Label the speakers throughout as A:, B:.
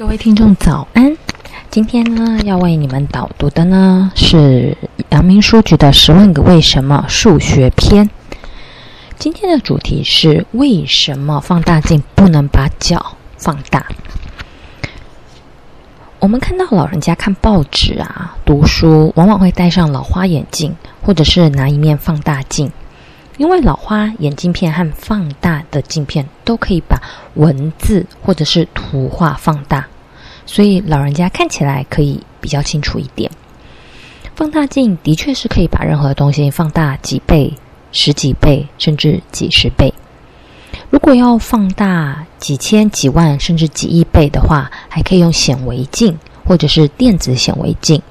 A: 各位听众早安，今天呢要为你们导读的呢是阳明书局的《十万个为什么》数学篇。今天的主题是为什么放大镜不能把脚放大？我们看到老人家看报纸啊、读书，往往会戴上老花眼镜，或者是拿一面放大镜。因为老花眼镜片和放大的镜片都可以把文字或者是图画放大，所以老人家看起来可以比较清楚一点。放大镜的确是可以把任何东西放大几倍、十几倍，甚至几十倍。如果要放大几千、几万，甚至几亿倍的话，还可以用显微镜或者是电子显微镜。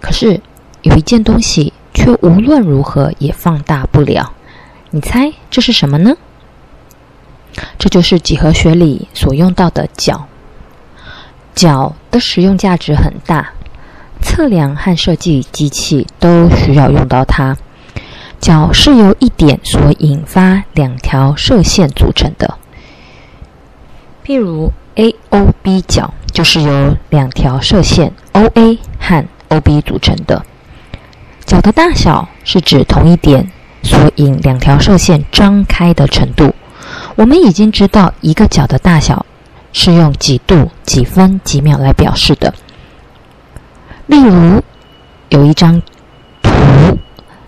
A: 可是有一件东西。却无论如何也放大不了，你猜这是什么呢？这就是几何学里所用到的角。角的使用价值很大，测量和设计机器都需要用到它。角是由一点所引发两条射线组成的，譬如 AOB 角就是由两条射线 OA 和 OB 组成的。角的大小是指同一点所引两条射线张开的程度。我们已经知道一个角的大小是用几度、几分、几秒来表示的。例如，有一张图，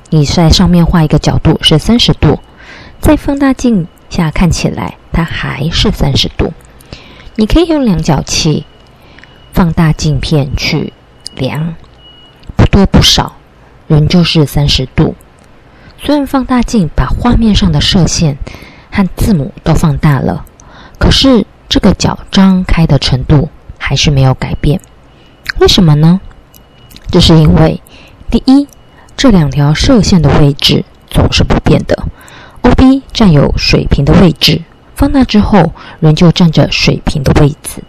A: 你在上面画一个角度是三十度，在放大镜下看起来它还是三十度。你可以用量角器放大镜片去量，不多不少。仍旧是三十度。虽然放大镜把画面上的射线和字母都放大了，可是这个角张开的程度还是没有改变。为什么呢？这是因为，第一，这两条射线的位置总是不变的。OB 占有水平的位置，放大之后仍旧占着水平的位置。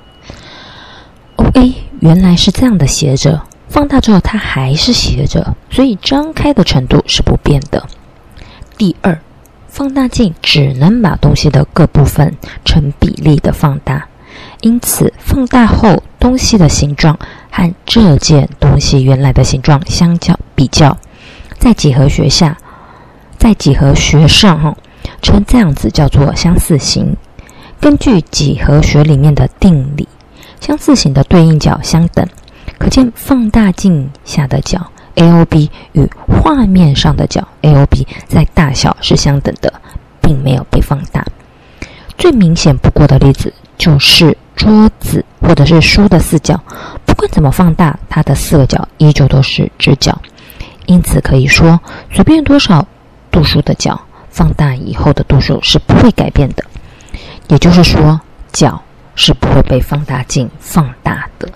A: OA 原来是这样的斜着。放大之后，它还是斜着，所以张开的程度是不变的。第二，放大镜只能把东西的各部分成比例的放大，因此放大后东西的形状和这件东西原来的形状相较比较，在几何学下，在几何学上哈，称这样子叫做相似形。根据几何学里面的定理，相似形的对应角相等。可见放大镜下的角 AOB 与画面上的角 AOB 在大小是相等的，并没有被放大。最明显不过的例子就是桌子或者是书的四角，不管怎么放大，它的四个角依旧都是直角。因此可以说，随便多少度数的角放大以后的度数是不会改变的。也就是说，角是不会被放大镜放大的。